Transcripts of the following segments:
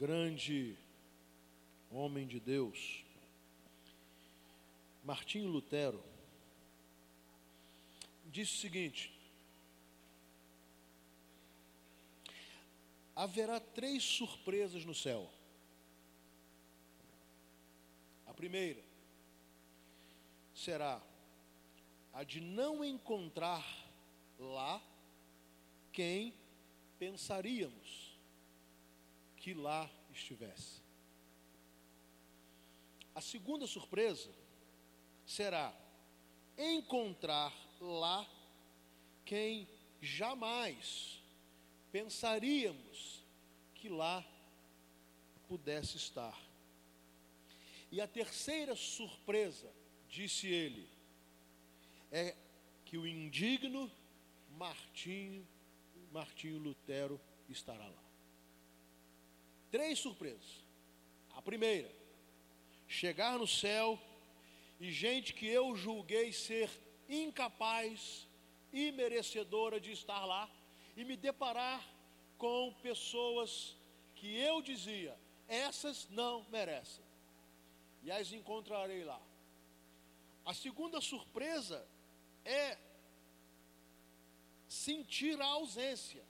grande homem de Deus, Martinho Lutero, disse o seguinte: haverá três surpresas no céu. A primeira será a de não encontrar lá quem pensaríamos que lá estivesse. A segunda surpresa será encontrar lá quem jamais pensaríamos que lá pudesse estar. E a terceira surpresa, disse ele, é que o indigno Martinho, Martinho Lutero estará lá. Três surpresas. A primeira, chegar no céu e gente que eu julguei ser incapaz, imerecedora de estar lá, e me deparar com pessoas que eu dizia, essas não merecem. E as encontrarei lá. A segunda surpresa é sentir a ausência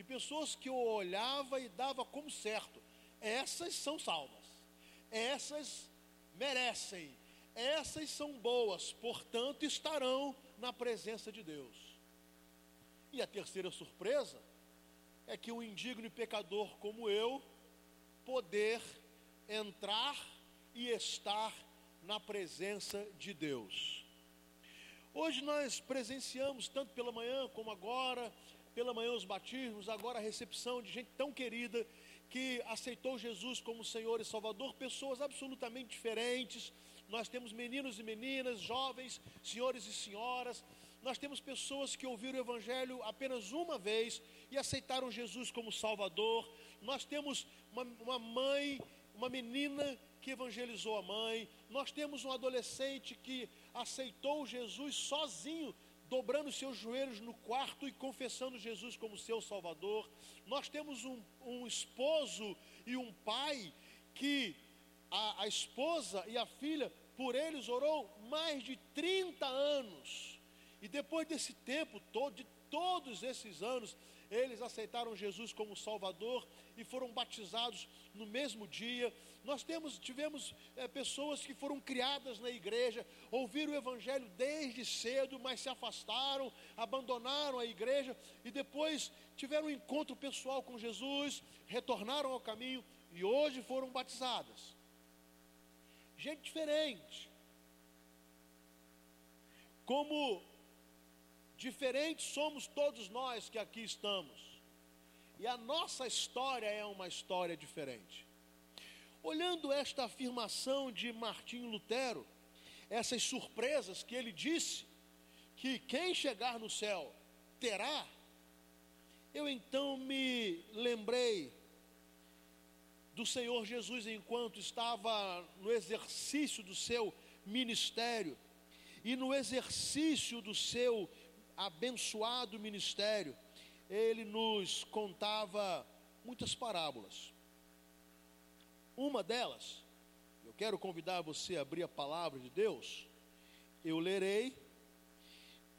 de pessoas que eu olhava e dava como certo. Essas são salvas. Essas merecem. Essas são boas, portanto, estarão na presença de Deus. E a terceira surpresa é que um indigno e pecador como eu poder entrar e estar na presença de Deus. Hoje nós presenciamos, tanto pela manhã como agora, pela manhã os batismos, agora a recepção de gente tão querida que aceitou Jesus como Senhor e Salvador, pessoas absolutamente diferentes. Nós temos meninos e meninas, jovens, senhores e senhoras. Nós temos pessoas que ouviram o Evangelho apenas uma vez e aceitaram Jesus como Salvador. Nós temos uma, uma mãe, uma menina que evangelizou a mãe. Nós temos um adolescente que aceitou Jesus sozinho, dobrando seus joelhos no quarto e confessando Jesus como seu Salvador. Nós temos um, um esposo e um pai que a, a esposa e a filha, por eles orou mais de 30 anos. E depois desse tempo todo, de todos esses anos, eles aceitaram Jesus como Salvador e foram batizados no mesmo dia. Nós temos, tivemos é, pessoas que foram criadas na igreja, ouviram o Evangelho desde cedo, mas se afastaram, abandonaram a igreja e depois tiveram um encontro pessoal com Jesus, retornaram ao caminho e hoje foram batizadas. Gente diferente. Como Diferentes somos todos nós que aqui estamos. E a nossa história é uma história diferente. Olhando esta afirmação de Martinho Lutero, essas surpresas que ele disse, que quem chegar no céu terá, eu então me lembrei do Senhor Jesus enquanto estava no exercício do seu ministério e no exercício do seu abençoado ministério, ele nos contava muitas parábolas. Uma delas, eu quero convidar você a abrir a palavra de Deus. Eu lerei,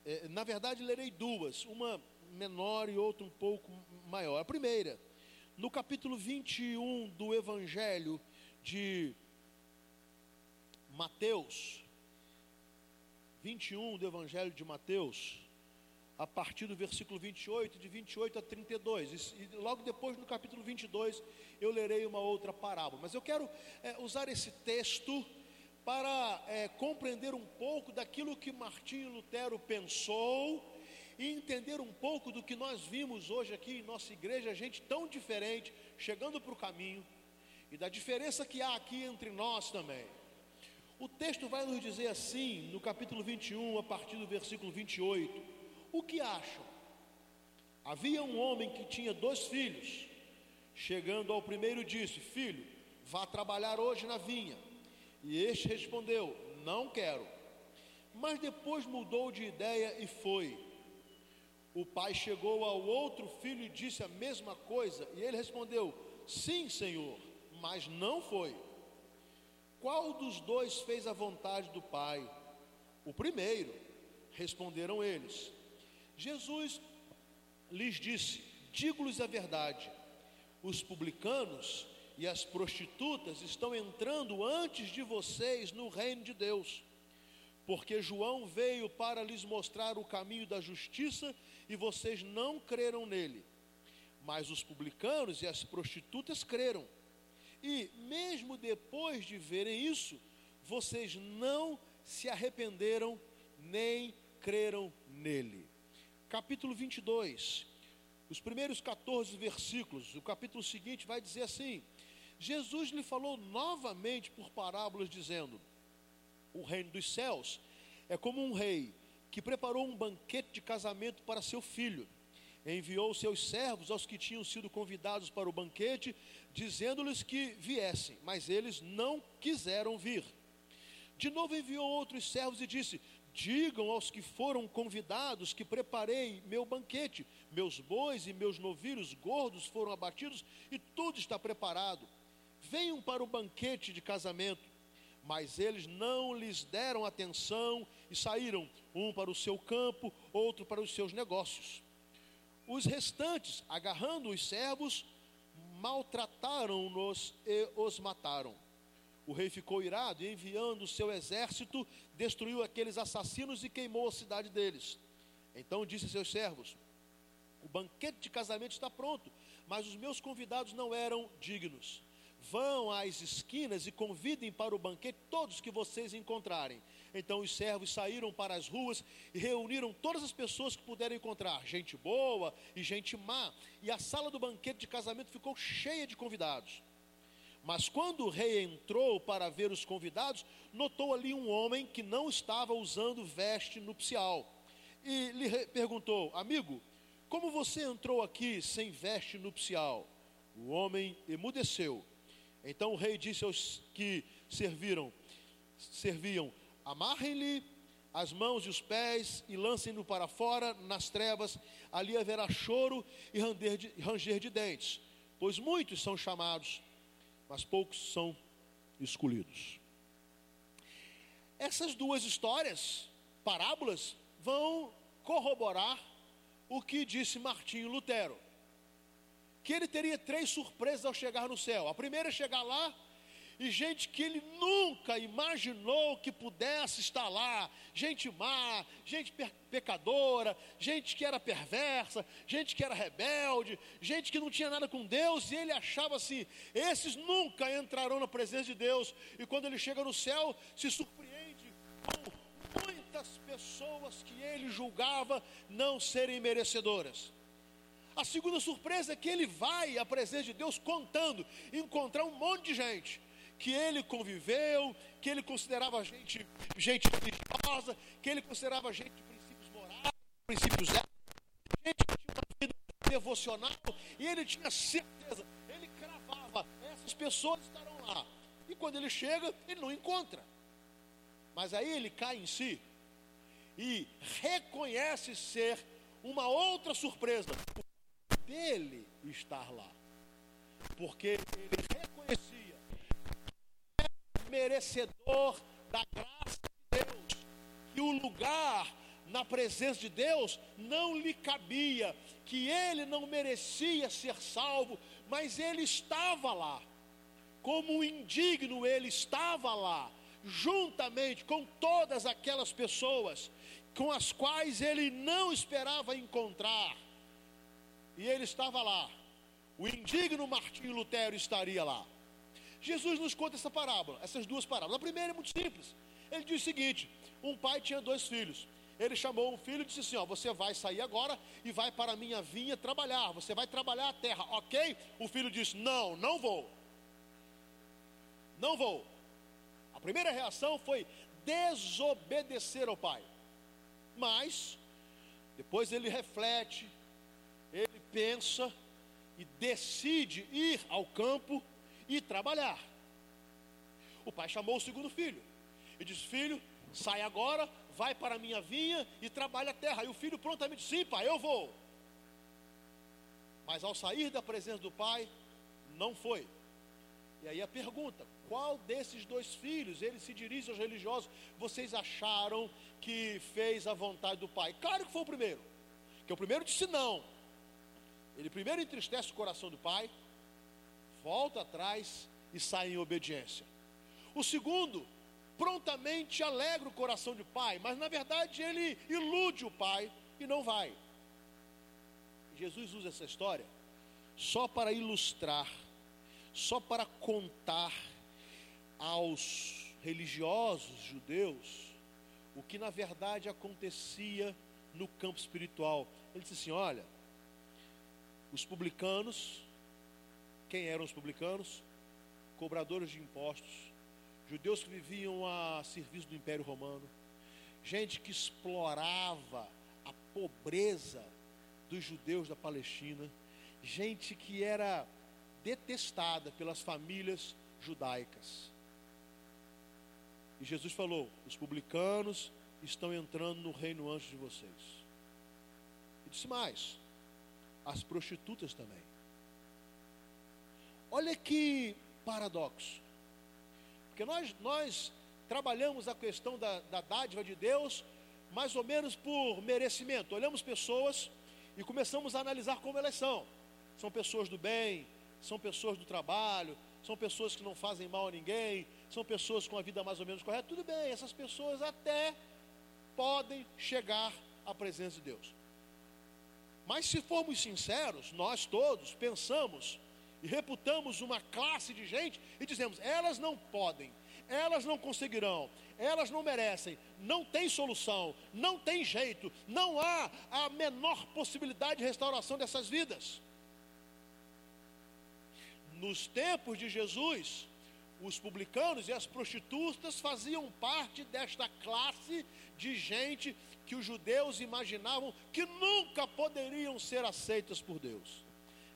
é, na verdade, lerei duas, uma menor e outra um pouco maior. A primeira, no capítulo 21 do Evangelho de Mateus, 21 do Evangelho de Mateus, a partir do versículo 28, de 28 a 32. E, logo depois, no capítulo 22, eu lerei uma outra parábola. Mas eu quero é, usar esse texto para é, compreender um pouco daquilo que Martinho Lutero pensou e entender um pouco do que nós vimos hoje aqui em nossa igreja, gente tão diferente, chegando para o caminho, e da diferença que há aqui entre nós também. O texto vai nos dizer assim, no capítulo 21, a partir do versículo 28. O que acham? Havia um homem que tinha dois filhos. Chegando ao primeiro, disse: Filho, vá trabalhar hoje na vinha. E este respondeu: Não quero. Mas depois mudou de ideia e foi. O pai chegou ao outro filho e disse a mesma coisa. E ele respondeu: Sim, Senhor, mas não foi. Qual dos dois fez a vontade do Pai? O primeiro, responderam eles. Jesus lhes disse: Digo-lhes a verdade, os publicanos e as prostitutas estão entrando antes de vocês no reino de Deus, porque João veio para lhes mostrar o caminho da justiça e vocês não creram nele. Mas os publicanos e as prostitutas creram. E mesmo depois de verem isso, vocês não se arrependeram nem creram nele. Capítulo 22, os primeiros 14 versículos, o capítulo seguinte vai dizer assim: Jesus lhe falou novamente por parábolas, dizendo: O reino dos céus é como um rei que preparou um banquete de casamento para seu filho. Enviou seus servos aos que tinham sido convidados para o banquete, dizendo-lhes que viessem, mas eles não quiseram vir. De novo enviou outros servos e disse: Digam aos que foram convidados que preparei meu banquete. Meus bois e meus novilhos gordos foram abatidos e tudo está preparado. Venham para o banquete de casamento. Mas eles não lhes deram atenção e saíram, um para o seu campo, outro para os seus negócios. Os restantes, agarrando os servos, maltrataram-nos e os mataram. O rei ficou irado e, enviando o seu exército, destruiu aqueles assassinos e queimou a cidade deles. Então disse a seus servos: O banquete de casamento está pronto, mas os meus convidados não eram dignos. Vão às esquinas e convidem para o banquete todos que vocês encontrarem. Então os servos saíram para as ruas e reuniram todas as pessoas que puderam encontrar, gente boa e gente má, e a sala do banquete de casamento ficou cheia de convidados. Mas quando o rei entrou para ver os convidados, notou ali um homem que não estava usando veste nupcial. E lhe perguntou: Amigo, como você entrou aqui sem veste nupcial? O homem emudeceu. Então o rei disse aos que serviram, serviam: Amarrem-lhe as mãos e os pés e lancem-no para fora nas trevas, ali haverá choro e ranger de, ranger de dentes, pois muitos são chamados mas poucos são escolhidos. Essas duas histórias, parábolas, vão corroborar o que disse Martinho Lutero. Que ele teria três surpresas ao chegar no céu. A primeira é chegar lá e gente que ele nunca imaginou que pudesse estar lá, gente má, gente pecadora, gente que era perversa, gente que era rebelde, gente que não tinha nada com Deus, e ele achava assim: esses nunca entrarão na presença de Deus, e quando ele chega no céu, se surpreende com muitas pessoas que ele julgava não serem merecedoras. A segunda surpresa é que ele vai à presença de Deus contando, encontrar um monte de gente que ele conviveu, que ele considerava gente, gente religiosa, que ele considerava gente de princípios morais, princípios éticos, gente que tinha uma vida devocional, e ele tinha certeza, ele cravava, essas pessoas estarão lá. E quando ele chega, ele não encontra. Mas aí ele cai em si e reconhece ser uma outra surpresa, dele estar lá. Porque ele merecedor da graça de Deus, que o lugar na presença de Deus não lhe cabia, que ele não merecia ser salvo, mas ele estava lá, como indigno, ele estava lá, juntamente com todas aquelas pessoas com as quais ele não esperava encontrar, e ele estava lá. O indigno Martinho Lutero estaria lá. Jesus nos conta essa parábola, essas duas parábolas. A primeira é muito simples. Ele diz o seguinte: um pai tinha dois filhos. Ele chamou um filho e disse assim: Ó, você vai sair agora e vai para a minha vinha trabalhar. Você vai trabalhar a terra, ok? O filho disse: Não, não vou. Não vou. A primeira reação foi desobedecer ao pai. Mas, depois ele reflete, ele pensa e decide ir ao campo e trabalhar. O pai chamou o segundo filho e disse: Filho, sai agora, vai para a minha vinha e trabalha a terra. E o filho prontamente: Sim, pai, eu vou. Mas ao sair da presença do pai, Não foi. E aí a pergunta: qual desses dois filhos, ele se dirige aos religiosos, vocês acharam que fez a vontade do pai? Claro que foi o primeiro. Que o primeiro disse não. Ele primeiro entristece o coração do pai, volta atrás e sai em obediência. O segundo prontamente alegra o coração do pai, mas na verdade ele ilude o pai e não vai. Jesus usa essa história só para ilustrar, só para contar aos religiosos judeus o que na verdade acontecia no campo espiritual. Ele disse assim: olha, os publicanos, quem eram os publicanos? Cobradores de impostos, judeus que viviam a serviço do Império Romano, gente que explorava a pobreza dos judeus da Palestina, gente que era detestada pelas famílias judaicas. E Jesus falou: os publicanos estão entrando no reino antes de vocês. E disse mais: as prostitutas também. Olha que paradoxo. Porque nós, nós trabalhamos a questão da, da dádiva de Deus mais ou menos por merecimento. Olhamos pessoas e começamos a analisar como elas são. São pessoas do bem, são pessoas do trabalho, são pessoas que não fazem mal a ninguém, são pessoas com a vida mais ou menos correta. Tudo bem, essas pessoas até podem chegar à presença de Deus. Mas se formos sinceros, nós todos pensamos e reputamos uma classe de gente e dizemos: elas não podem, elas não conseguirão, elas não merecem, não tem solução, não tem jeito, não há a menor possibilidade de restauração dessas vidas. Nos tempos de Jesus, os publicanos e as prostitutas faziam parte desta classe de gente que os judeus imaginavam que nunca poderiam ser aceitas por Deus.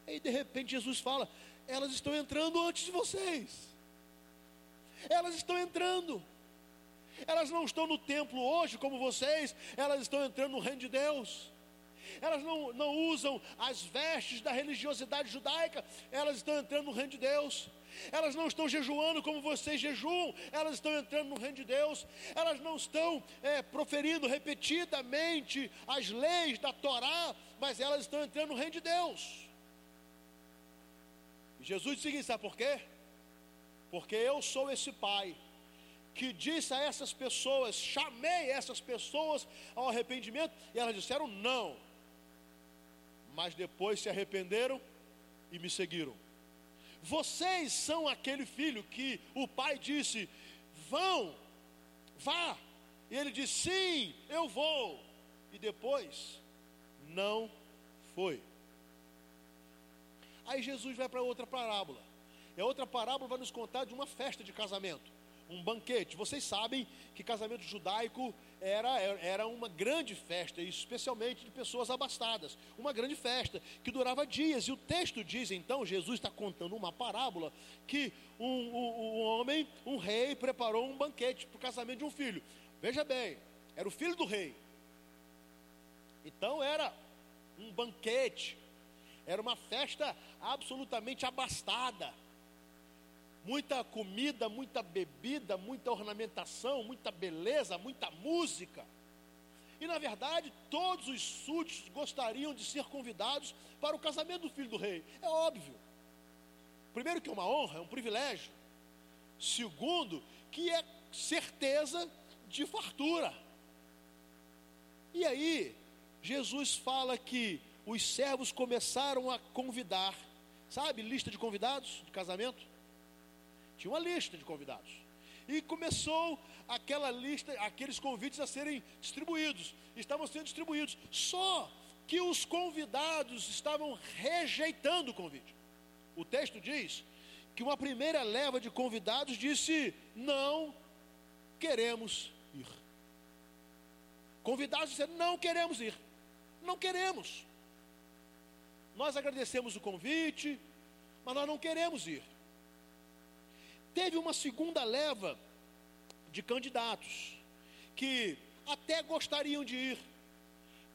E de repente Jesus fala: elas estão entrando antes de vocês. Elas estão entrando. Elas não estão no templo hoje como vocês, elas estão entrando no reino de Deus. Elas não, não usam as vestes da religiosidade judaica, elas estão entrando no reino de Deus. Elas não estão jejuando como vocês jejuam, elas estão entrando no reino de Deus. Elas não estão é, proferindo repetidamente as leis da Torá, mas elas estão entrando no reino de Deus. Jesus disse sabe por quê? Porque eu sou esse pai que disse a essas pessoas, chamei essas pessoas ao arrependimento, e elas disseram não, mas depois se arrependeram e me seguiram. Vocês são aquele filho que o pai disse: vão, vá, e ele disse: sim, eu vou, e depois não foi. Aí Jesus vai para outra parábola. E a outra parábola vai nos contar de uma festa de casamento, um banquete. Vocês sabem que casamento judaico era, era uma grande festa, especialmente de pessoas abastadas. Uma grande festa que durava dias. E o texto diz então: Jesus está contando uma parábola que um, um, um homem, um rei, preparou um banquete para o casamento de um filho. Veja bem, era o filho do rei. Então era um banquete, era uma festa absolutamente abastada. Muita comida, muita bebida, muita ornamentação, muita beleza, muita música. E na verdade, todos os súditos gostariam de ser convidados para o casamento do filho do rei. É óbvio. Primeiro, que é uma honra, é um privilégio. Segundo, que é certeza de fartura. E aí, Jesus fala que os servos começaram a convidar, sabe, lista de convidados de casamento? Tinha uma lista de convidados. E começou aquela lista, aqueles convites a serem distribuídos. Estavam sendo distribuídos. Só que os convidados estavam rejeitando o convite. O texto diz que uma primeira leva de convidados disse: Não queremos ir. Convidados disseram: Não queremos ir. Não queremos. Nós agradecemos o convite, mas nós não queremos ir. Teve uma segunda leva de candidatos que até gostariam de ir,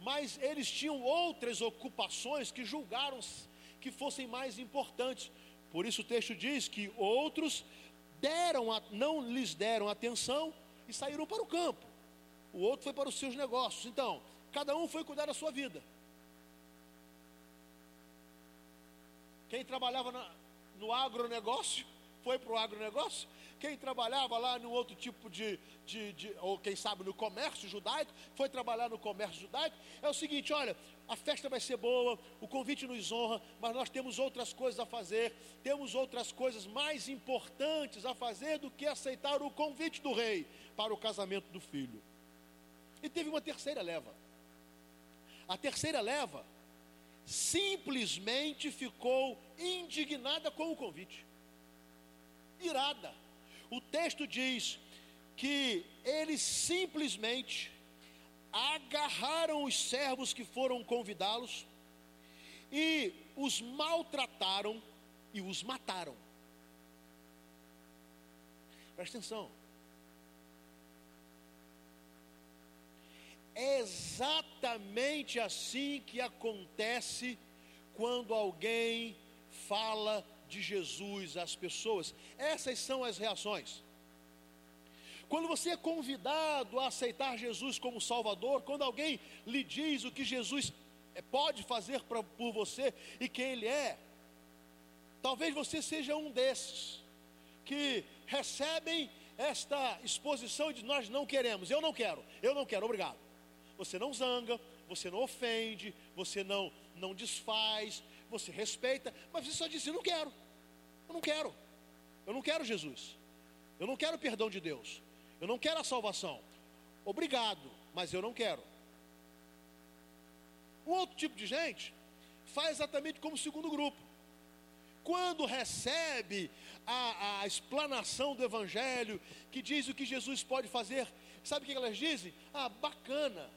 mas eles tinham outras ocupações que julgaram que fossem mais importantes, Por isso o texto diz que outros deram, a, não lhes deram atenção e saíram para o campo. O outro foi para os seus negócios. Então, cada um foi cuidar da sua vida. Quem trabalhava na, no agronegócio foi para o agronegócio. Quem trabalhava lá no outro tipo de, de, de, ou quem sabe no comércio judaico, foi trabalhar no comércio judaico. É o seguinte: olha, a festa vai ser boa, o convite nos honra, mas nós temos outras coisas a fazer, temos outras coisas mais importantes a fazer do que aceitar o convite do rei para o casamento do filho. E teve uma terceira leva. A terceira leva simplesmente ficou indignada com o convite, irada. O texto diz que eles simplesmente agarraram os servos que foram convidá-los e os maltrataram e os mataram. Presta atenção. É exatamente assim que acontece quando alguém fala de Jesus às pessoas. Essas são as reações. Quando você é convidado a aceitar Jesus como Salvador, quando alguém lhe diz o que Jesus pode fazer pra, por você e quem Ele é, talvez você seja um desses que recebem esta exposição de nós não queremos, eu não quero, eu não quero, obrigado. Você não zanga, você não ofende, você não, não desfaz, você respeita, mas você só diz: Eu não quero, eu não quero, eu não quero Jesus, eu não quero o perdão de Deus, eu não quero a salvação. Obrigado, mas eu não quero. Um outro tipo de gente faz exatamente como o segundo grupo. Quando recebe a, a explanação do Evangelho, que diz o que Jesus pode fazer, sabe o que elas dizem? Ah, bacana,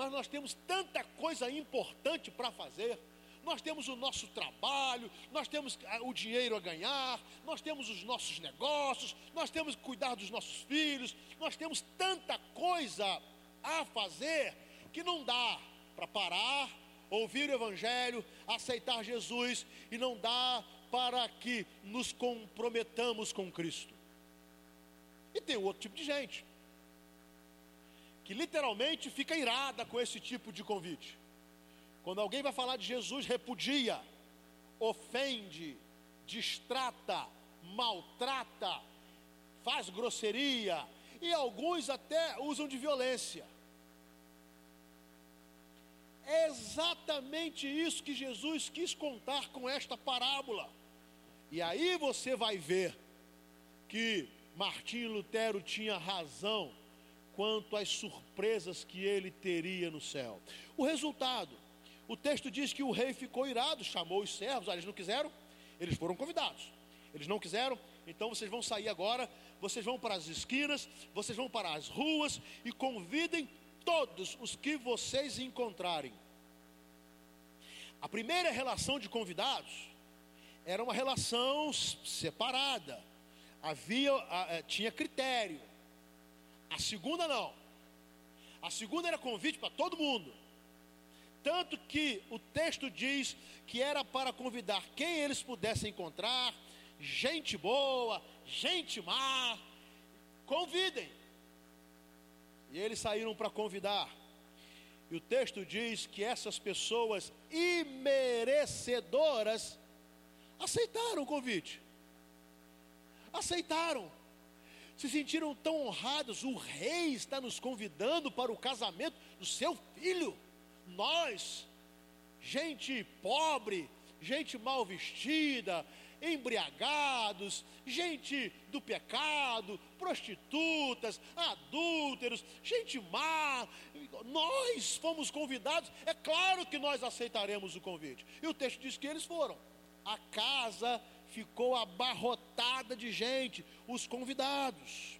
mas nós temos tanta coisa importante para fazer. Nós temos o nosso trabalho, nós temos ah, o dinheiro a ganhar, nós temos os nossos negócios, nós temos que cuidar dos nossos filhos, nós temos tanta coisa a fazer que não dá para parar, ouvir o Evangelho, aceitar Jesus e não dá para que nos comprometamos com Cristo. E tem outro tipo de gente que literalmente fica irada com esse tipo de convite. Quando alguém vai falar de Jesus, repudia, ofende, distrata, maltrata, faz grosseria e alguns até usam de violência. É exatamente isso que Jesus quis contar com esta parábola. E aí você vai ver que Martinho Lutero tinha razão quanto às surpresas que ele teria no céu. O resultado o texto diz que o rei ficou irado, chamou os servos, ah, eles não quiseram, eles foram convidados. Eles não quiseram, então vocês vão sair agora, vocês vão para as esquinas, vocês vão para as ruas e convidem todos os que vocês encontrarem. A primeira relação de convidados era uma relação separada, havia, eh, tinha critério. A segunda não. A segunda era convite para todo mundo. Tanto que o texto diz que era para convidar quem eles pudessem encontrar, gente boa, gente má, convidem. E eles saíram para convidar. E o texto diz que essas pessoas imerecedoras aceitaram o convite. Aceitaram. Se sentiram tão honrados. O rei está nos convidando para o casamento do seu filho nós, gente pobre, gente mal vestida, embriagados, gente do pecado, prostitutas, adúlteros, gente má, nós fomos convidados, é claro que nós aceitaremos o convite. E o texto diz que eles foram. A casa ficou abarrotada de gente, os convidados.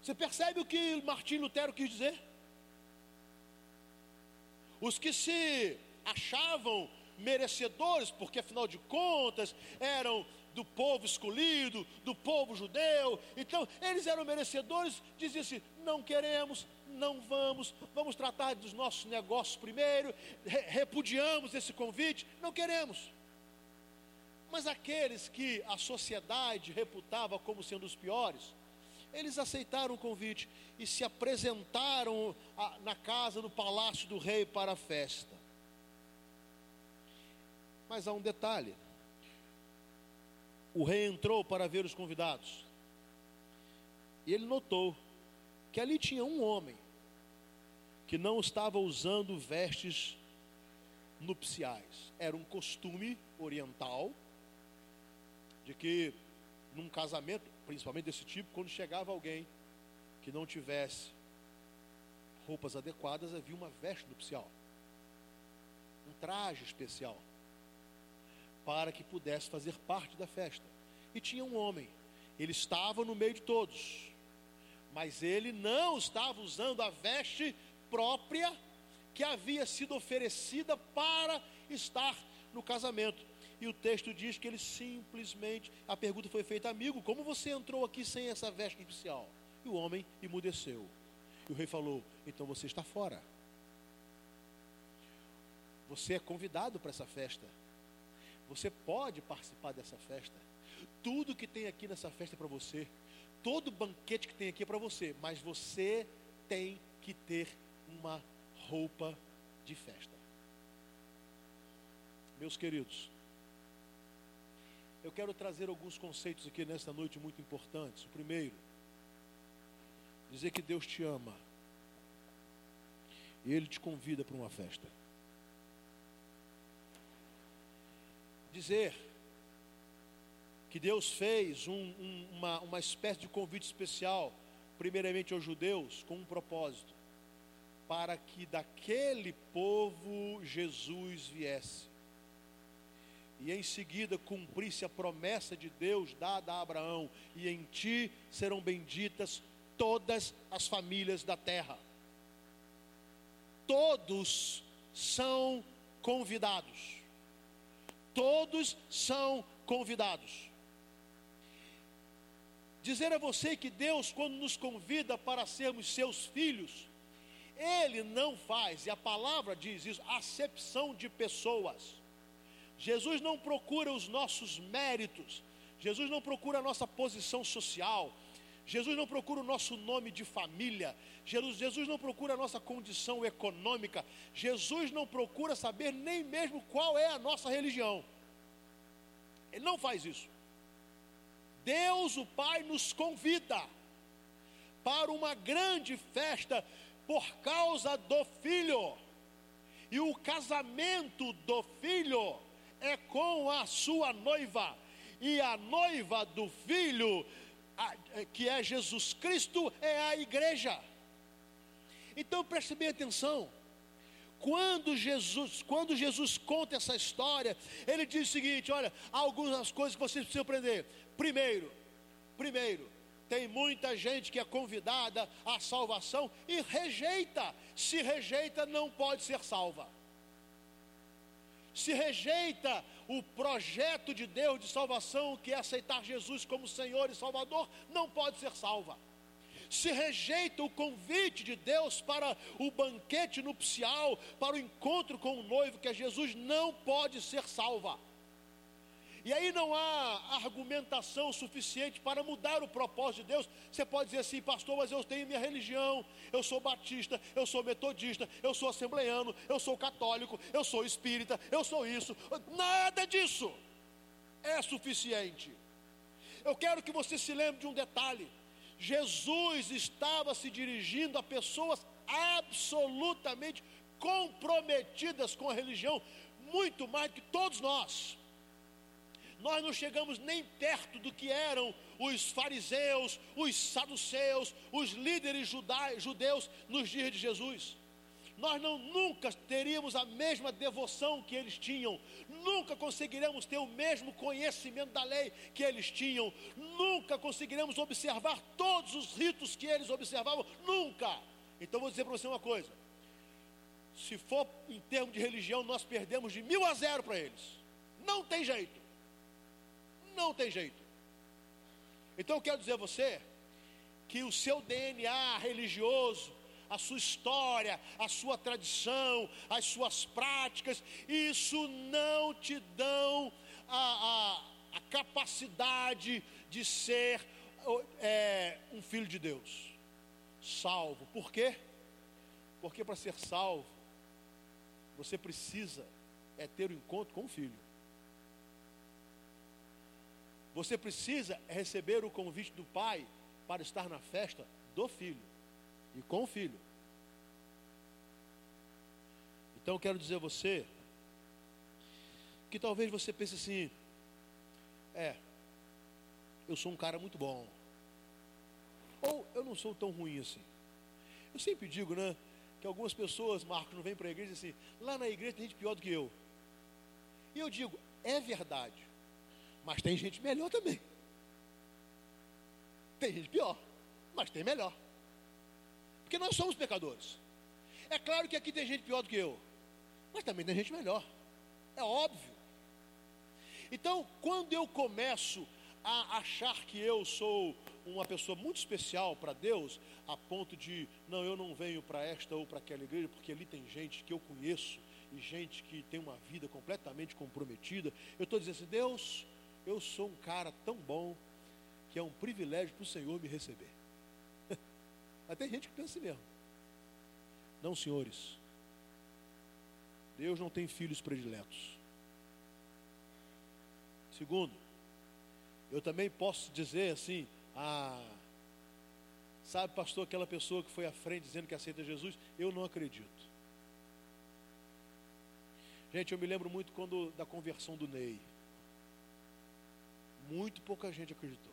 Você percebe o que Martim Lutero quis dizer? Os que se achavam merecedores, porque afinal de contas eram do povo escolhido, do povo judeu, então eles eram merecedores, diziam assim: não queremos, não vamos, vamos tratar dos nossos negócios primeiro, repudiamos esse convite, não queremos. Mas aqueles que a sociedade reputava como sendo os piores, eles aceitaram o convite e se apresentaram na casa do palácio do rei para a festa. Mas há um detalhe: o rei entrou para ver os convidados e ele notou que ali tinha um homem que não estava usando vestes nupciais. Era um costume oriental de que num casamento, principalmente desse tipo, quando chegava alguém que não tivesse roupas adequadas, havia uma veste nupcial, um traje especial, para que pudesse fazer parte da festa. E tinha um homem, ele estava no meio de todos, mas ele não estava usando a veste própria que havia sido oferecida para estar no casamento. E o texto diz que ele simplesmente, a pergunta foi feita, amigo, como você entrou aqui sem essa veste nupcial? E o homem emudeceu. E o rei falou: então você está fora. Você é convidado para essa festa. Você pode participar dessa festa. Tudo que tem aqui nessa festa é para você. Todo banquete que tem aqui é para você. Mas você tem que ter uma roupa de festa. Meus queridos, eu quero trazer alguns conceitos aqui nesta noite muito importantes. O primeiro, dizer que Deus te ama e Ele te convida para uma festa. Dizer que Deus fez um, um, uma, uma espécie de convite especial, primeiramente aos judeus, com um propósito para que daquele povo Jesus viesse. E em seguida cumprisse a promessa de Deus dada a Abraão: e em ti serão benditas todas as famílias da terra. Todos são convidados. Todos são convidados. Dizer a você que Deus, quando nos convida para sermos seus filhos, ele não faz, e a palavra diz isso, acepção de pessoas. Jesus não procura os nossos méritos, Jesus não procura a nossa posição social, Jesus não procura o nosso nome de família, Jesus, Jesus não procura a nossa condição econômica, Jesus não procura saber nem mesmo qual é a nossa religião. Ele não faz isso. Deus, o Pai, nos convida para uma grande festa por causa do filho. E o casamento do filho é com a sua noiva. E a noiva do filho, é, que é Jesus Cristo, é a igreja. Então preste bem atenção. Quando Jesus, quando Jesus conta essa história, ele diz o seguinte: olha, algumas coisas que vocês precisam aprender. Primeiro, primeiro, tem muita gente que é convidada à salvação e rejeita. Se rejeita, não pode ser salva. Se rejeita o projeto de Deus de salvação, que é aceitar Jesus como Senhor e Salvador, não pode ser salva. Se rejeita o convite de Deus para o banquete nupcial, para o encontro com o noivo, que é Jesus, não pode ser salva. E aí não há argumentação suficiente para mudar o propósito de Deus. Você pode dizer assim, pastor, mas eu tenho minha religião, eu sou batista, eu sou metodista, eu sou assembleiano, eu sou católico, eu sou espírita, eu sou isso. Nada disso é suficiente. Eu quero que você se lembre de um detalhe. Jesus estava se dirigindo a pessoas absolutamente comprometidas com a religião, muito mais que todos nós nós não chegamos nem perto do que eram os fariseus, os saduceus, os líderes judeus nos dias de Jesus. Nós não nunca teríamos a mesma devoção que eles tinham, nunca conseguiremos ter o mesmo conhecimento da lei que eles tinham, nunca conseguiremos observar todos os ritos que eles observavam, nunca. Então vou dizer para você uma coisa: se for em termos de religião, nós perdemos de mil a zero para eles, não tem jeito. Não tem jeito. Então eu quero dizer a você que o seu DNA religioso, a sua história, a sua tradição, as suas práticas, isso não te dão a, capacidade de ser é, um filho de Deus, salvo. Por quê? Porque para ser salvo, você precisa é ter o um encontro com o filho. Você precisa receber o convite do pai para estar na festa do filho e com o filho. Então quero dizer a você que talvez você pense assim: é, eu sou um cara muito bom, ou eu não sou tão ruim assim. Eu sempre digo, né, que algumas pessoas, Marcos, não vêm para a igreja assim, lá na igreja tem gente pior do que eu. E eu digo, é verdade. Mas tem gente melhor também. Tem gente pior, mas tem melhor. Porque nós somos pecadores. É claro que aqui tem gente pior do que eu, mas também tem gente melhor. É óbvio. Então, quando eu começo a achar que eu sou uma pessoa muito especial para Deus, a ponto de, não, eu não venho para esta ou para aquela igreja, porque ali tem gente que eu conheço e gente que tem uma vida completamente comprometida. Eu estou dizendo assim, Deus, eu sou um cara tão bom que é um privilégio para o Senhor me receber. Mas tem gente que pensa assim mesmo. Não, senhores. Deus não tem filhos prediletos. Segundo, eu também posso dizer assim, ah, sabe, pastor, aquela pessoa que foi à frente dizendo que aceita Jesus, eu não acredito. Gente, eu me lembro muito quando da conversão do Ney muito pouca gente acreditou.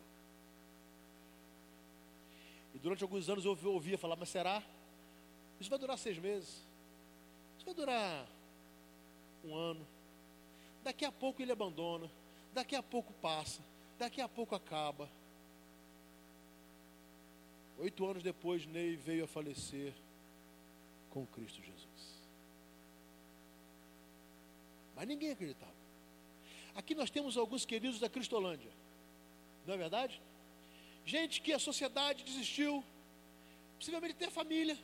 E durante alguns anos eu ouvia falar, mas será? Isso vai durar seis meses. Isso vai durar um ano. Daqui a pouco ele abandona. Daqui a pouco passa. Daqui a pouco acaba. Oito anos depois, Ney veio a falecer com Cristo Jesus. Mas ninguém acreditava. Aqui nós temos alguns queridos da Cristolândia, não é verdade? Gente que a sociedade desistiu, possivelmente tem família,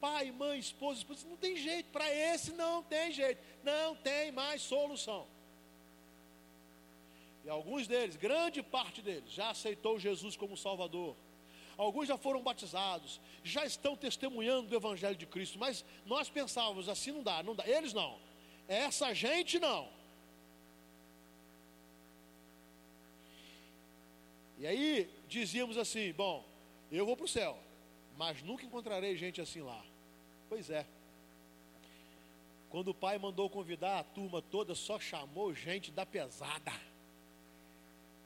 pai, mãe, esposa, esposa, não tem jeito, para esse não tem jeito, não tem mais solução. E alguns deles, grande parte deles, já aceitou Jesus como Salvador. Alguns já foram batizados, já estão testemunhando do Evangelho de Cristo, mas nós pensávamos assim não dá, não dá. Eles não. Essa gente não. E aí dizíamos assim: bom, eu vou para o céu, mas nunca encontrarei gente assim lá. Pois é. Quando o pai mandou convidar a turma toda, só chamou gente da pesada.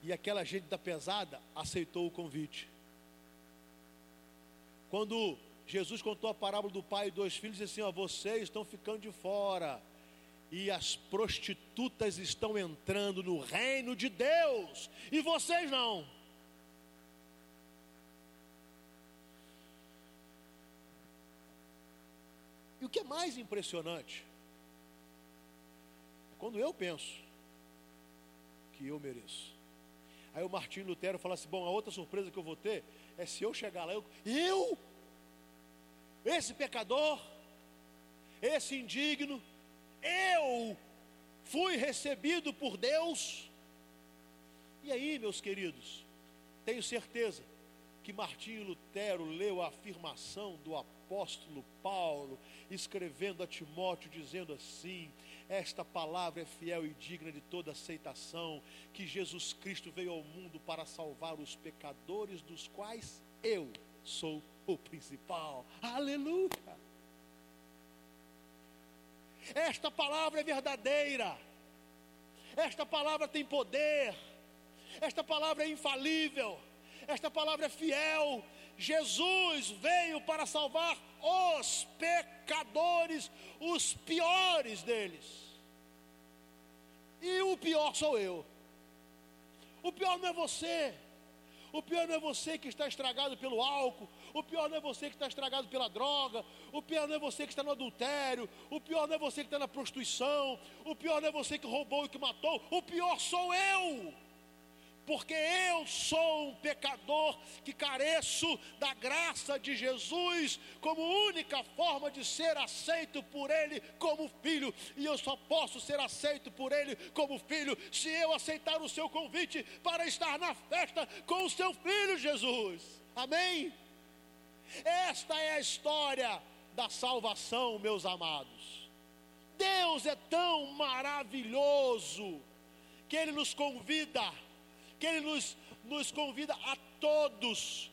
E aquela gente da pesada aceitou o convite. Quando Jesus contou a parábola do pai e dois filhos, disse assim: ó, vocês estão ficando de fora e as prostitutas estão entrando no reino de Deus, e vocês não. Que é mais impressionante, é quando eu penso que eu mereço. Aí o Martinho Lutero fala assim: bom, a outra surpresa que eu vou ter é se eu chegar lá, eu, eu esse pecador, esse indigno, eu fui recebido por Deus. E aí, meus queridos, tenho certeza que Martinho Lutero leu a afirmação do apóstolo Paulo, escrevendo a Timóteo, dizendo assim: Esta palavra é fiel e digna de toda aceitação, que Jesus Cristo veio ao mundo para salvar os pecadores, dos quais eu sou o principal. Aleluia! Esta palavra é verdadeira, esta palavra tem poder, esta palavra é infalível esta palavra é fiel. Jesus veio para salvar os pecadores, os piores deles. E o pior sou eu. O pior não é você. O pior não é você que está estragado pelo álcool. O pior não é você que está estragado pela droga. O pior não é você que está no adultério. O pior não é você que está na prostituição. O pior não é você que roubou e que matou. O pior sou eu porque eu sou um pecador que careço da graça de Jesus como única forma de ser aceito por Ele como filho, e eu só posso ser aceito por Ele como filho se eu aceitar o seu convite para estar na festa com o seu filho Jesus. Amém? Esta é a história da salvação, meus amados. Deus é tão maravilhoso que Ele nos convida que Ele nos, nos convida a todos,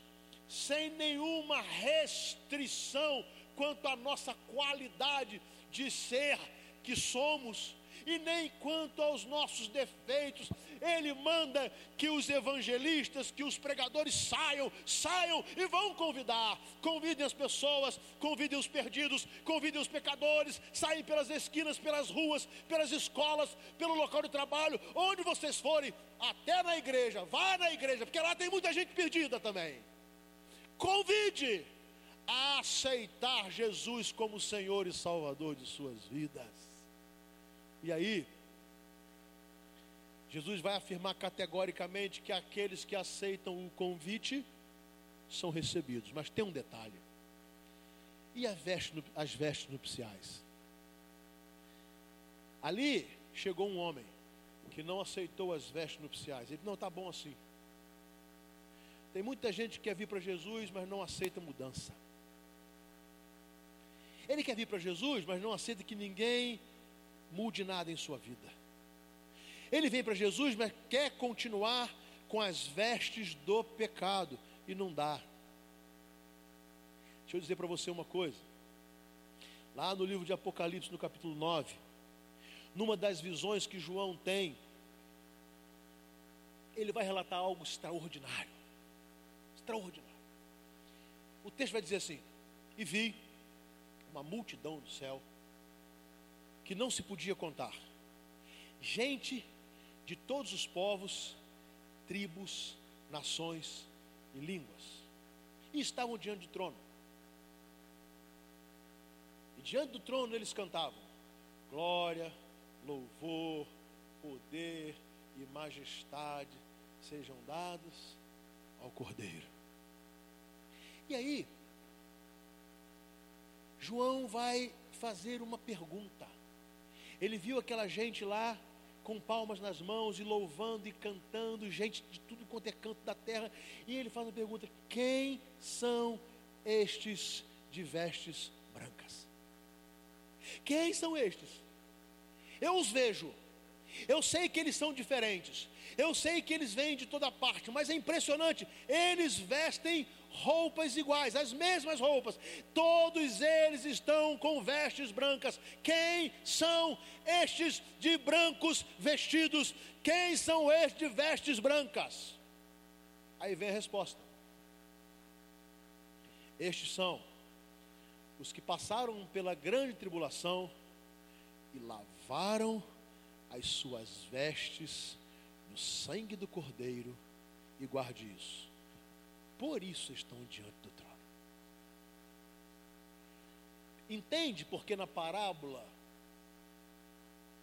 sem nenhuma restrição quanto à nossa qualidade de ser que somos e nem quanto aos nossos defeitos. Ele manda que os evangelistas, que os pregadores saiam, saiam e vão convidar. Convidem as pessoas, convidem os perdidos, convidem os pecadores, saem pelas esquinas, pelas ruas, pelas escolas, pelo local de trabalho, onde vocês forem, até na igreja, vá na igreja, porque lá tem muita gente perdida também. Convide a aceitar Jesus como Senhor e Salvador de suas vidas. E aí, Jesus vai afirmar categoricamente que aqueles que aceitam o convite são recebidos. Mas tem um detalhe: e as vestes nupciais? Ali chegou um homem que não aceitou as vestes nupciais. Ele não está bom assim. Tem muita gente que quer vir para Jesus, mas não aceita mudança. Ele quer vir para Jesus, mas não aceita que ninguém mude nada em sua vida. Ele vem para Jesus, mas quer continuar com as vestes do pecado e não dá. Deixa eu dizer para você uma coisa. Lá no livro de Apocalipse, no capítulo 9, numa das visões que João tem, ele vai relatar algo extraordinário. Extraordinário. O texto vai dizer assim: E vi uma multidão do céu que não se podia contar. Gente de todos os povos, tribos, nações e línguas. E estavam diante do trono. E diante do trono eles cantavam: Glória, louvor, poder e majestade sejam dados ao Cordeiro. E aí, João vai fazer uma pergunta. Ele viu aquela gente lá com palmas nas mãos e louvando e cantando, gente de tudo quanto é canto da terra. E ele faz uma pergunta: quem são estes de vestes brancas? Quem são estes? Eu os vejo. Eu sei que eles são diferentes. Eu sei que eles vêm de toda parte, mas é impressionante. Eles vestem roupas iguais, as mesmas roupas. Todos eles estão com vestes brancas. Quem são estes de brancos vestidos? Quem são estes de vestes brancas? Aí vem a resposta. Estes são os que passaram pela grande tribulação e lavaram as suas vestes no sangue do Cordeiro, e guarde isso por isso estão diante do trono. Entende porque na parábola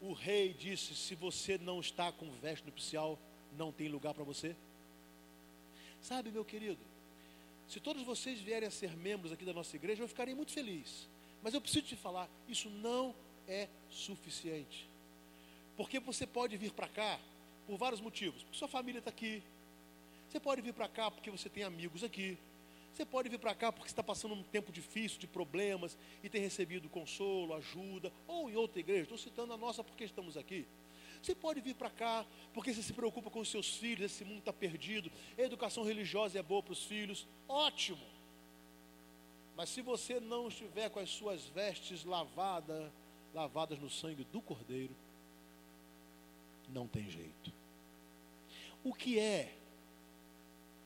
o rei disse: se você não está com veste nupcial, não tem lugar para você? Sabe, meu querido, se todos vocês vierem a ser membros aqui da nossa igreja, eu ficarei muito feliz. Mas eu preciso te falar, isso não é suficiente. Porque você pode vir para cá por vários motivos. Porque sua família está aqui, você pode vir para cá porque você tem amigos aqui. Você pode vir para cá porque está passando um tempo difícil, de problemas, e tem recebido consolo, ajuda, ou em outra igreja. Estou citando a nossa porque estamos aqui. Você pode vir para cá porque você se preocupa com os seus filhos, esse mundo está perdido, a educação religiosa é boa para os filhos, ótimo. Mas se você não estiver com as suas vestes lavadas, lavadas no sangue do Cordeiro, não tem jeito. O que é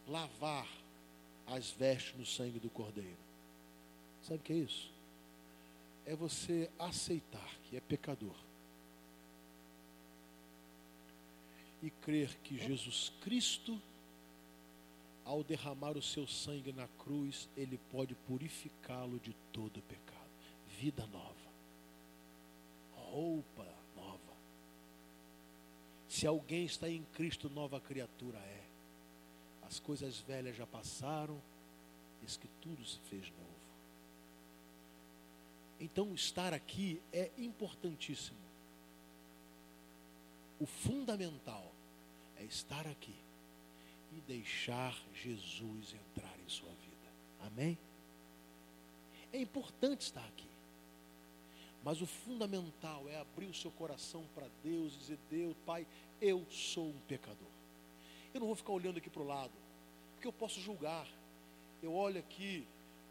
lavar as vestes no sangue do Cordeiro. Sabe o que é isso? É você aceitar que é pecador e crer que Jesus Cristo, ao derramar o seu sangue na cruz, ele pode purificá-lo de todo pecado. Vida nova, roupa nova. Se alguém está em Cristo, nova criatura é. As coisas velhas já passaram, eis que tudo se fez novo. Então, estar aqui é importantíssimo. O fundamental é estar aqui e deixar Jesus entrar em sua vida. Amém? É importante estar aqui. Mas o fundamental é abrir o seu coração para Deus e dizer: Deus, Pai, eu sou um pecador. Eu não vou ficar olhando aqui para o lado, porque eu posso julgar. Eu olho aqui,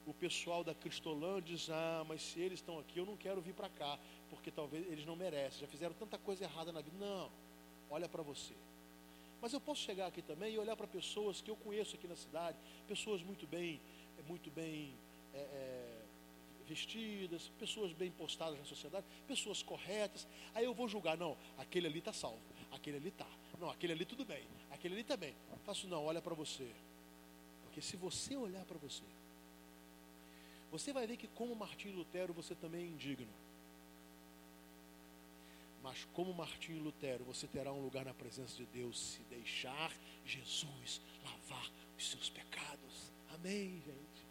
o pessoal da Cristolândia diz: Ah, mas se eles estão aqui, eu não quero vir para cá, porque talvez eles não merecem, já fizeram tanta coisa errada na vida. Não, olha para você. Mas eu posso chegar aqui também e olhar para pessoas que eu conheço aqui na cidade, pessoas muito bem, muito bem é, é, vestidas, pessoas bem postadas na sociedade, pessoas corretas. Aí eu vou julgar, não, aquele ali está salvo, aquele ali está. Não, aquele ali tudo bem, aquele ali também. Tá Faço não, olha para você. Porque se você olhar para você, você vai ver que como Martinho Lutero você também é indigno. Mas como Martinho Lutero, você terá um lugar na presença de Deus se deixar Jesus lavar os seus pecados. Amém, gente.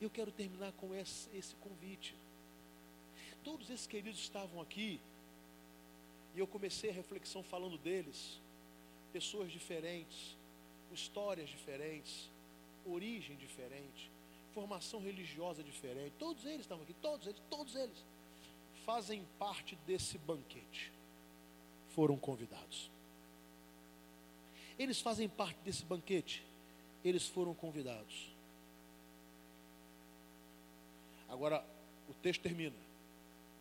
Eu quero terminar com esse, esse convite. Todos esses queridos estavam aqui, e eu comecei a reflexão falando deles. Pessoas diferentes, histórias diferentes, origem diferente, formação religiosa diferente. Todos eles estavam aqui, todos eles, todos eles fazem parte desse banquete. Foram convidados. Eles fazem parte desse banquete. Eles foram convidados. Agora, o texto termina.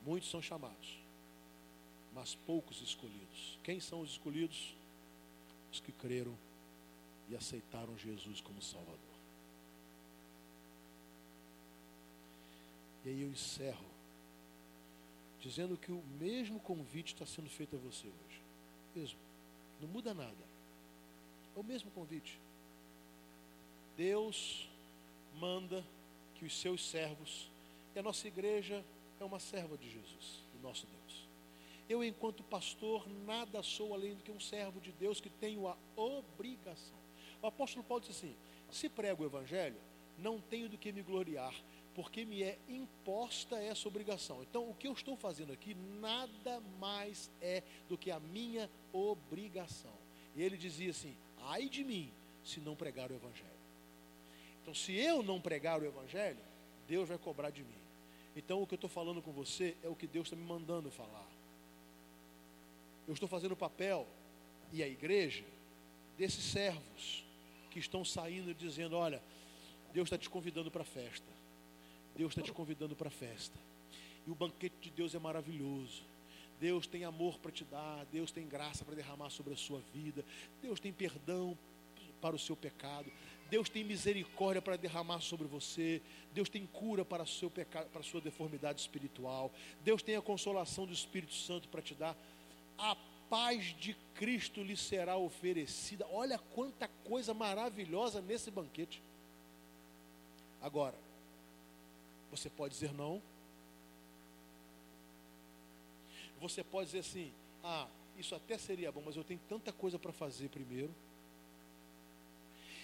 Muitos são chamados, mas poucos escolhidos. Quem são os escolhidos? Os que creram e aceitaram Jesus como Salvador. E aí eu encerro dizendo que o mesmo convite está sendo feito a você hoje. Mesmo. Não muda nada. É o mesmo convite. Deus manda que os seus servos e a nossa igreja é uma serva de Jesus, do nosso Deus. Eu, enquanto pastor, nada sou além do que um servo de Deus que tenho a obrigação. O apóstolo Paulo disse assim: se prego o evangelho, não tenho do que me gloriar, porque me é imposta essa obrigação. Então, o que eu estou fazendo aqui nada mais é do que a minha obrigação. E ele dizia assim: ai de mim, se não pregar o evangelho. Então, se eu não pregar o evangelho, Deus vai cobrar de mim. Então o que eu estou falando com você é o que Deus está me mandando falar. Eu estou fazendo o papel e a igreja desses servos que estão saindo dizendo: olha, Deus está te convidando para a festa. Deus está te convidando para a festa. E o banquete de Deus é maravilhoso. Deus tem amor para te dar, Deus tem graça para derramar sobre a sua vida, Deus tem perdão para o seu pecado, Deus tem misericórdia para derramar sobre você. Deus tem cura para seu pecado, para a sua deformidade espiritual. Deus tem a consolação do Espírito Santo para te dar. A paz de Cristo lhe será oferecida. Olha quanta coisa maravilhosa nesse banquete. Agora, você pode dizer não. Você pode dizer assim: ah, isso até seria bom, mas eu tenho tanta coisa para fazer primeiro.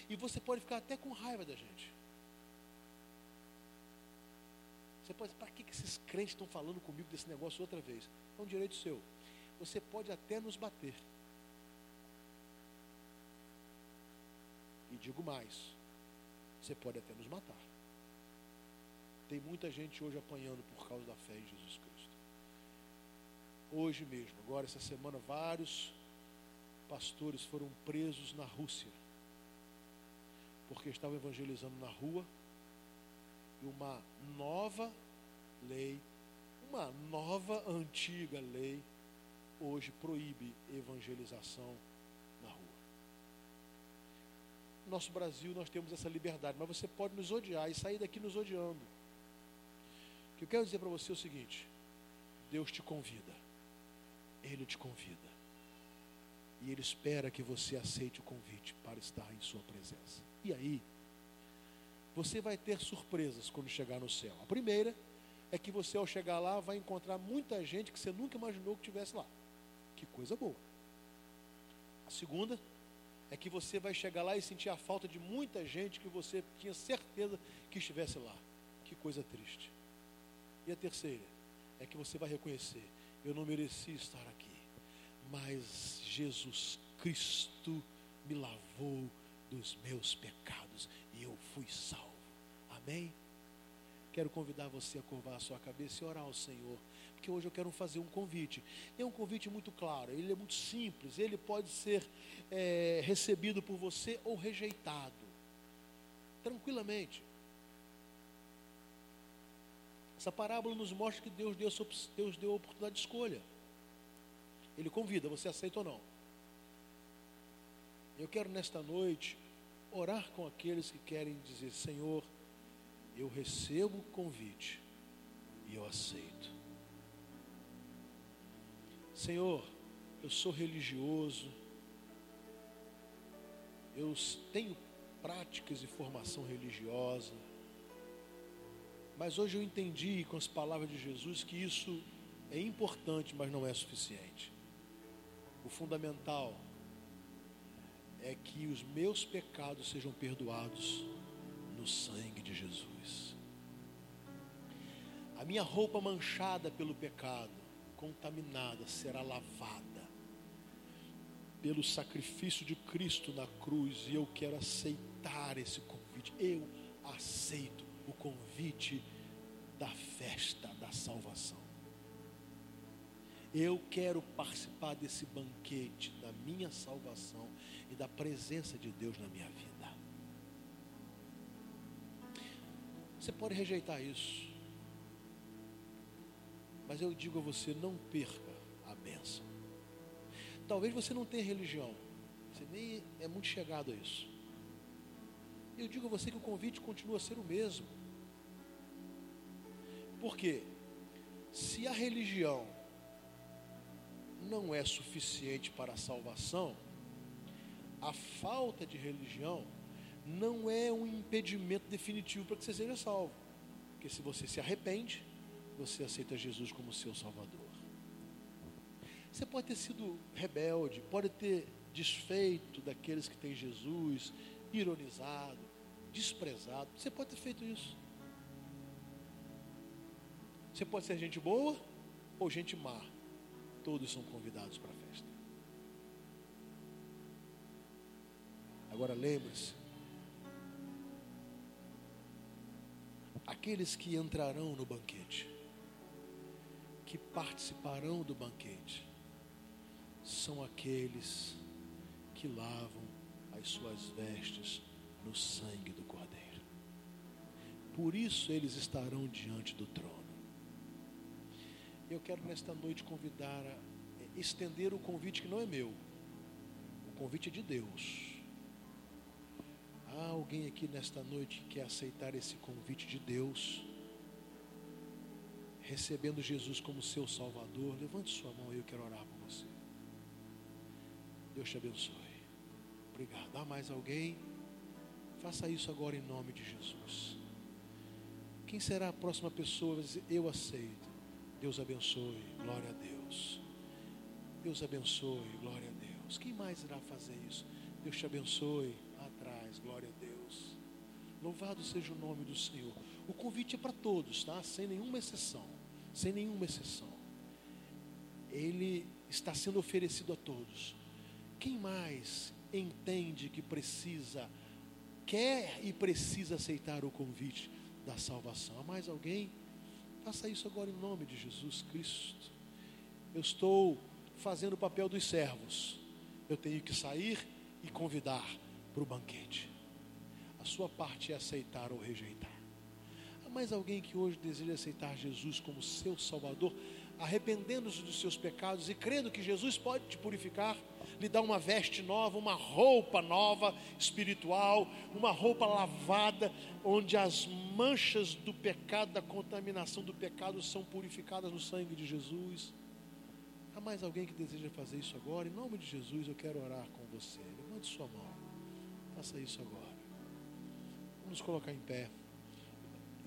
E você pode ficar até com raiva da gente. Você pode para que, que esses crentes estão falando comigo desse negócio outra vez? É um direito seu. Você pode até nos bater. E digo mais, você pode até nos matar. Tem muita gente hoje apanhando por causa da fé em Jesus Cristo. Hoje mesmo, agora essa semana, vários pastores foram presos na Rússia porque estavam evangelizando na rua e uma nova lei, uma nova antiga lei, hoje proíbe evangelização na rua. No nosso Brasil nós temos essa liberdade, mas você pode nos odiar e sair daqui nos odiando. O que eu quero dizer para você é o seguinte: Deus te convida, Ele te convida, e Ele espera que você aceite o convite para estar em Sua presença. E aí, você vai ter surpresas quando chegar no céu. A primeira é que você, ao chegar lá, vai encontrar muita gente que você nunca imaginou que tivesse lá. Que coisa boa. A segunda é que você vai chegar lá e sentir a falta de muita gente que você tinha certeza que estivesse lá. Que coisa triste. E a terceira é que você vai reconhecer: eu não mereci estar aqui, mas Jesus Cristo me lavou dos meus pecados e eu fui salvo. Amém? Quero convidar você a curvar a sua cabeça e orar ao Senhor porque hoje eu quero fazer um convite. É um convite muito claro, ele é muito simples, ele pode ser é, recebido por você ou rejeitado, tranquilamente. Essa parábola nos mostra que Deus deu, Deus deu a oportunidade de escolha. Ele convida, você aceita ou não? Eu quero nesta noite orar com aqueles que querem dizer: Senhor, eu recebo o convite e eu aceito. Senhor, eu sou religioso, eu tenho práticas e formação religiosa, mas hoje eu entendi com as palavras de Jesus que isso é importante, mas não é suficiente. O fundamental é que os meus pecados sejam perdoados no sangue de Jesus. A minha roupa manchada pelo pecado contaminada será lavada pelo sacrifício de Cristo na cruz e eu quero aceitar esse convite. Eu aceito o convite da festa da salvação. Eu quero participar desse banquete da minha salvação e da presença de Deus na minha vida. Você pode rejeitar isso. Mas eu digo a você, não perca a bênção. Talvez você não tenha religião. Você nem é muito chegado a isso. Eu digo a você que o convite continua a ser o mesmo. Por quê? Se a religião não é suficiente para a salvação, a falta de religião não é um impedimento definitivo para que você seja salvo. Porque se você se arrepende, você aceita Jesus como seu Salvador. Você pode ter sido rebelde, pode ter desfeito daqueles que têm Jesus, ironizado, desprezado. Você pode ter feito isso. Você pode ser gente boa ou gente má. Todos são convidados para a festa. Agora lembre-se, aqueles que entrarão no banquete que participarão do banquete são aqueles que lavam as suas vestes no sangue do Cordeiro. Por isso eles estarão diante do trono. Eu quero nesta noite convidar a estender o convite que não é meu. O convite é de Deus. Há alguém aqui nesta noite que quer aceitar esse convite de Deus? Recebendo Jesus como seu Salvador, levante sua mão e eu quero orar por você. Deus te abençoe. Obrigado. Há mais alguém? Faça isso agora em nome de Jesus. Quem será a próxima pessoa? Eu aceito. Deus abençoe. Glória a Deus. Deus abençoe. Glória a Deus. Quem mais irá fazer isso? Deus te abençoe. Atrás. Glória a Deus. Louvado seja o nome do Senhor. O convite é para todos, tá? Sem nenhuma exceção sem nenhuma exceção. Ele está sendo oferecido a todos. Quem mais entende que precisa, quer e precisa aceitar o convite da salvação? Há mais alguém? Faça isso agora em nome de Jesus Cristo. Eu estou fazendo o papel dos servos. Eu tenho que sair e convidar para o banquete. A sua parte é aceitar ou rejeitar. Há mais alguém que hoje deseja aceitar Jesus como seu Salvador, arrependendo-se dos seus pecados e crendo que Jesus pode te purificar, lhe dar uma veste nova, uma roupa nova espiritual, uma roupa lavada, onde as manchas do pecado, da contaminação do pecado são purificadas no sangue de Jesus. Há mais alguém que deseja fazer isso agora? Em nome de Jesus, eu quero orar com você. Levante sua mão. Faça isso agora. Vamos colocar em pé.